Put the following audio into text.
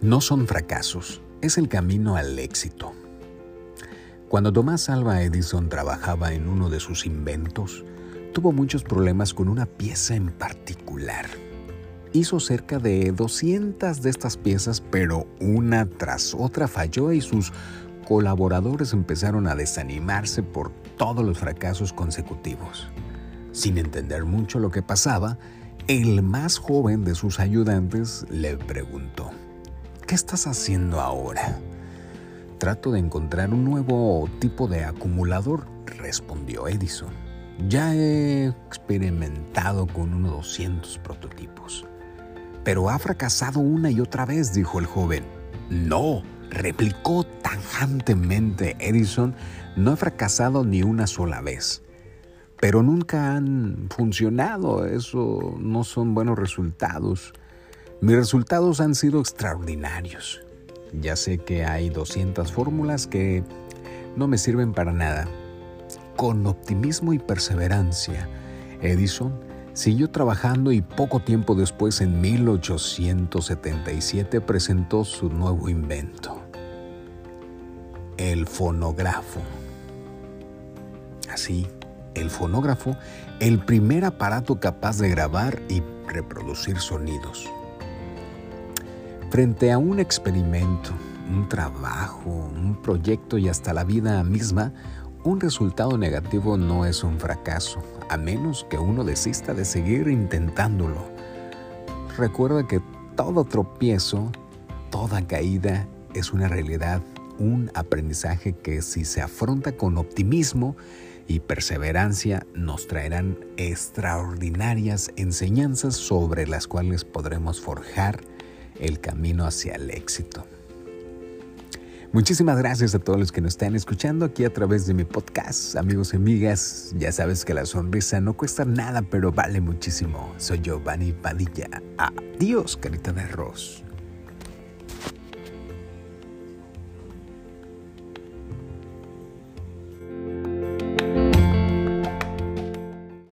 No son fracasos, es el camino al éxito. Cuando Tomás Alva Edison trabajaba en uno de sus inventos, tuvo muchos problemas con una pieza en particular. Hizo cerca de 200 de estas piezas, pero una tras otra falló y sus colaboradores empezaron a desanimarse por todos los fracasos consecutivos. Sin entender mucho lo que pasaba, el más joven de sus ayudantes le preguntó, ¿Qué estás haciendo ahora? Trato de encontrar un nuevo tipo de acumulador, respondió Edison. Ya he experimentado con unos 200 prototipos. Pero ha fracasado una y otra vez, dijo el joven. No, replicó tajantemente Edison, no he fracasado ni una sola vez. Pero nunca han funcionado, eso no son buenos resultados. Mis resultados han sido extraordinarios. Ya sé que hay 200 fórmulas que no me sirven para nada. Con optimismo y perseverancia, Edison siguió trabajando y poco tiempo después, en 1877, presentó su nuevo invento, el fonógrafo. Así, el fonógrafo, el primer aparato capaz de grabar y reproducir sonidos. Frente a un experimento, un trabajo, un proyecto y hasta la vida misma, un resultado negativo no es un fracaso, a menos que uno desista de seguir intentándolo. Recuerda que todo tropiezo, toda caída es una realidad, un aprendizaje que si se afronta con optimismo y perseverancia nos traerán extraordinarias enseñanzas sobre las cuales podremos forjar el camino hacia el éxito. Muchísimas gracias a todos los que nos están escuchando aquí a través de mi podcast, amigos y amigas. Ya sabes que la sonrisa no cuesta nada, pero vale muchísimo. Soy Giovanni Padilla. Adiós, carita de arroz.